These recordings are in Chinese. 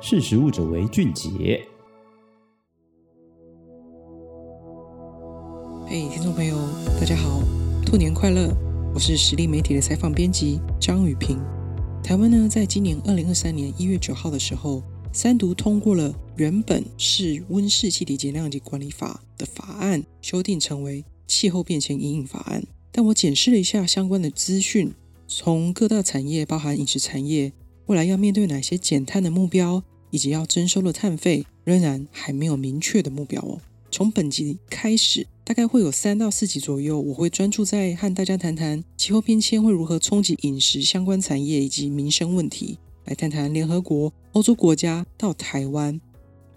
识时务者为俊杰。嘿听众朋友，大家好，兔年快乐！我是实力媒体的采访编辑张语屏。台湾呢，在今年二零二三年一月九号的时候，三读通过了原本是温室气体减量及管理法的法案，修订成为气候变迁因应法案。但我检视了一下相关的资讯，从各大产业，包含饮食产业，未来要面对哪些减碳的目标，以及要征收的碳费，仍然还没有明确的目标哦。从本集开始，大概会有三到四集左右，我会专注在和大家谈谈气候变迁会如何冲击饮食相关产业以及民生问题，来谈谈联合国、欧洲国家到台湾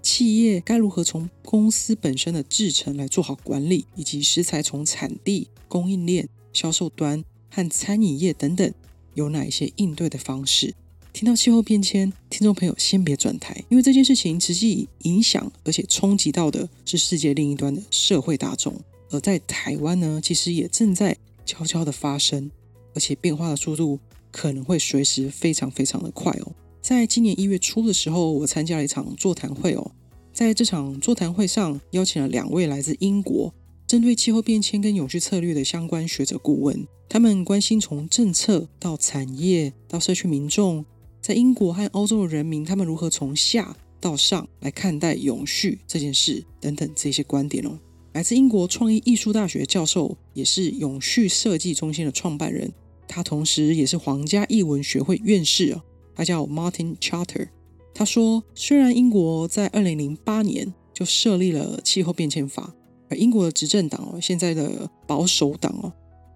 企业该如何从公司本身的制程来做好管理，以及食材从产地、供应链、销售端和餐饮业等等有哪一些应对的方式。听到气候变迁，听众朋友先别转台，因为这件事情实际影响而且冲击到的是世界另一端的社会大众，而在台湾呢，其实也正在悄悄的发生，而且变化的速度可能会随时非常非常的快哦。在今年一月初的时候，我参加了一场座谈会哦，在这场座谈会上，邀请了两位来自英国，针对气候变迁跟永续策略的相关学者顾问，他们关心从政策到产业到社区民众。在英国和欧洲的人民，他们如何从下到上来看待永续这件事等等这些观点哦。来自英国创意艺术大学教授，也是永续设计中心的创办人，他同时也是皇家艺文学会院士哦。他叫 Martin Charter。他说，虽然英国在二零零八年就设立了气候变迁法，而英国的执政党哦，现在的保守党哦，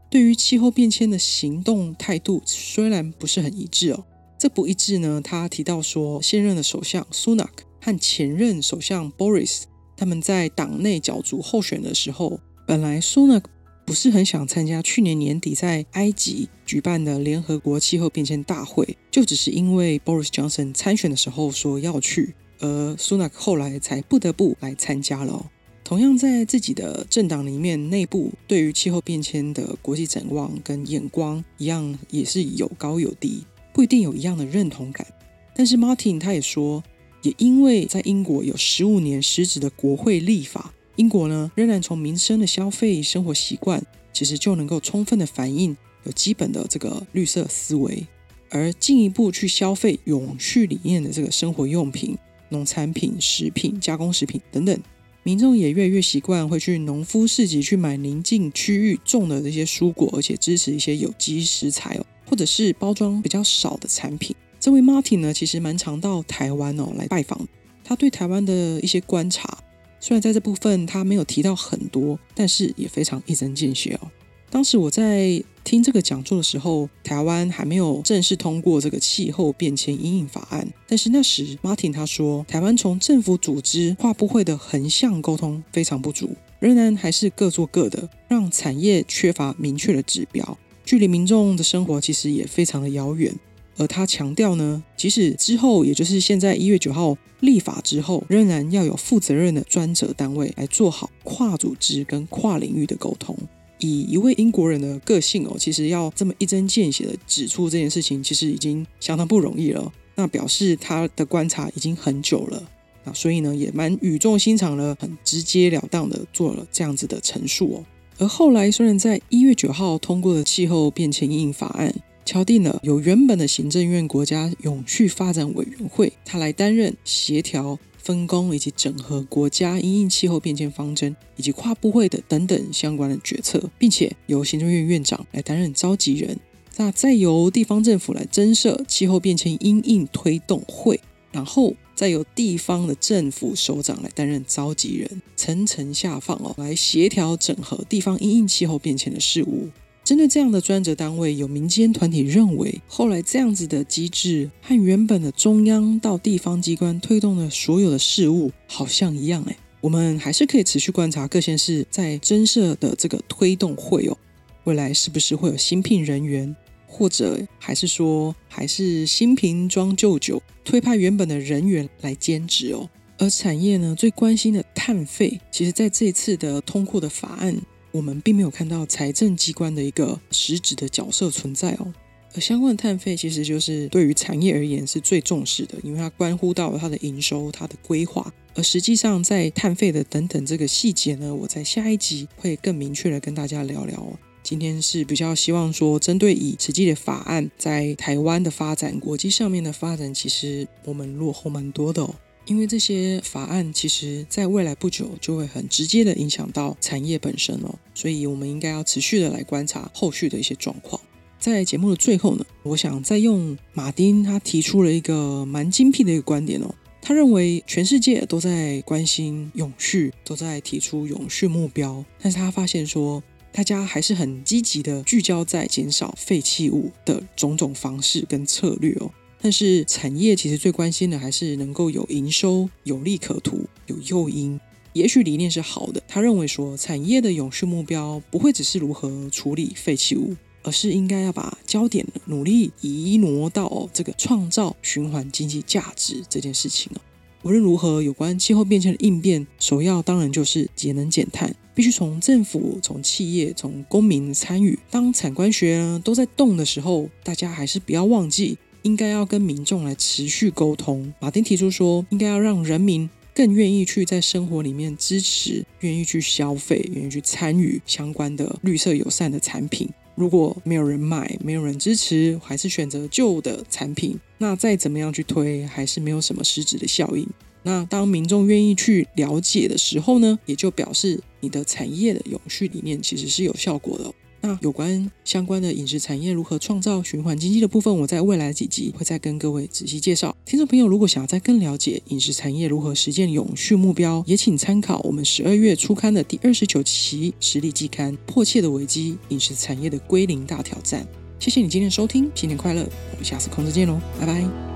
对于气候变迁的行动态度虽然不是很一致哦。这不一致呢？他提到说，现任的首相苏纳克和前任首相 Boris 他们在党内角逐候选的时候，本来苏纳克不是很想参加去年年底在埃及举办的联合国气候变迁大会，就只是因为 Boris Johnson 参选的时候说要去，而苏纳克后来才不得不来参加了。同样在自己的政党里面内部，对于气候变迁的国际展望跟眼光一样，也是有高有低。不一定有一样的认同感，但是 Martin 他也说，也因为在英国有十五年实质的国会立法，英国呢仍然从民生的消费生活习惯，其实就能够充分的反映有基本的这个绿色思维，而进一步去消费永续理念的这个生活用品、农产品、食品、加工食品等等，民众也越来越习惯会去农夫市集去买邻近区域种的这些蔬果，而且支持一些有机食材哦。或者是包装比较少的产品。这位 Martin 呢，其实蛮常到台湾哦来拜访。他对台湾的一些观察，虽然在这部分他没有提到很多，但是也非常一针见血哦。当时我在听这个讲座的时候，台湾还没有正式通过这个气候变迁因应法案。但是那时 Martin 他说，台湾从政府组织跨部会的横向沟通非常不足，仍然还是各做各的，让产业缺乏明确的指标。距离民众的生活其实也非常的遥远，而他强调呢，即使之后，也就是现在一月九号立法之后，仍然要有负责任的专责单位来做好跨组织跟跨领域的沟通。以一位英国人的个性哦，其实要这么一针见血的指出这件事情，其实已经相当不容易了。那表示他的观察已经很久了，那所以呢，也蛮语重心长的，很直截了当的做了这样子的陈述哦。而后来，虽然在一月九号通过的气候变迁因应法案，敲定了由原本的行政院国家永续发展委员会，他来担任协调、分工以及整合国家因应气候变迁方针以及跨部会的等等相关的决策，并且由行政院院长来担任召集人，那再由地方政府来增设气候变迁因应推动会，然后。再由地方的政府首长来担任召集人，层层下放哦，来协调整合地方因应气候变迁的事务。针对这样的专责单位，有民间团体认为，后来这样子的机制和原本的中央到地方机关推动的所有的事务好像一样哎。我们还是可以持续观察各县市在增设的这个推动会哦，未来是不是会有新聘人员？或者还是说，还是新瓶装旧酒，推派原本的人员来兼职哦。而产业呢，最关心的碳费，其实在这次的通过的法案，我们并没有看到财政机关的一个实质的角色存在哦。而相关的碳费其实就是对于产业而言是最重视的，因为它关乎到它的营收、它的规划。而实际上，在碳费的等等这个细节呢，我在下一集会更明确的跟大家聊聊哦。今天是比较希望说，针对以实际的法案在台湾的发展、国际上面的发展，其实我们落后蛮多的哦。因为这些法案其实在未来不久就会很直接的影响到产业本身哦，所以我们应该要持续的来观察后续的一些状况。在节目的最后呢，我想再用马丁他提出了一个蛮精辟的一个观点哦，他认为全世界都在关心永续，都在提出永续目标，但是他发现说，大家还是很积极的聚焦在减少废弃物的种种方式跟策略哦，但是产业其实最关心的还是能够有营收、有利可图、有诱因。也许理念是好的，他认为说产业的永续目标不会只是如何处理废弃物，而是应该要把焦点努力移挪到这个创造循环经济价值这件事情哦。无论如何，有关气候变迁的应变，首要当然就是节能减碳。必须从政府、从企业、从公民参与。当产官学呢都在动的时候，大家还是不要忘记，应该要跟民众来持续沟通。马丁提出说，应该要让人民更愿意去在生活里面支持，愿意去消费，愿意去参与相关的绿色友善的产品。如果没有人买，没有人支持，还是选择旧的产品，那再怎么样去推，还是没有什么实质的效应。那当民众愿意去了解的时候呢，也就表示你的产业的永续理念其实是有效果的。那有关相关的饮食产业如何创造循环经济的部分，我在未来的几集会再跟各位仔细介绍。听众朋友如果想要再更了解饮食产业如何实现永续目标，也请参考我们十二月初刊的第二十九期食力季刊《迫切的危机：饮食产业的归零大挑战》。谢谢你今天的收听，新年快乐！我们下次空中见喽，拜拜。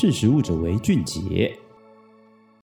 识时务者为俊杰。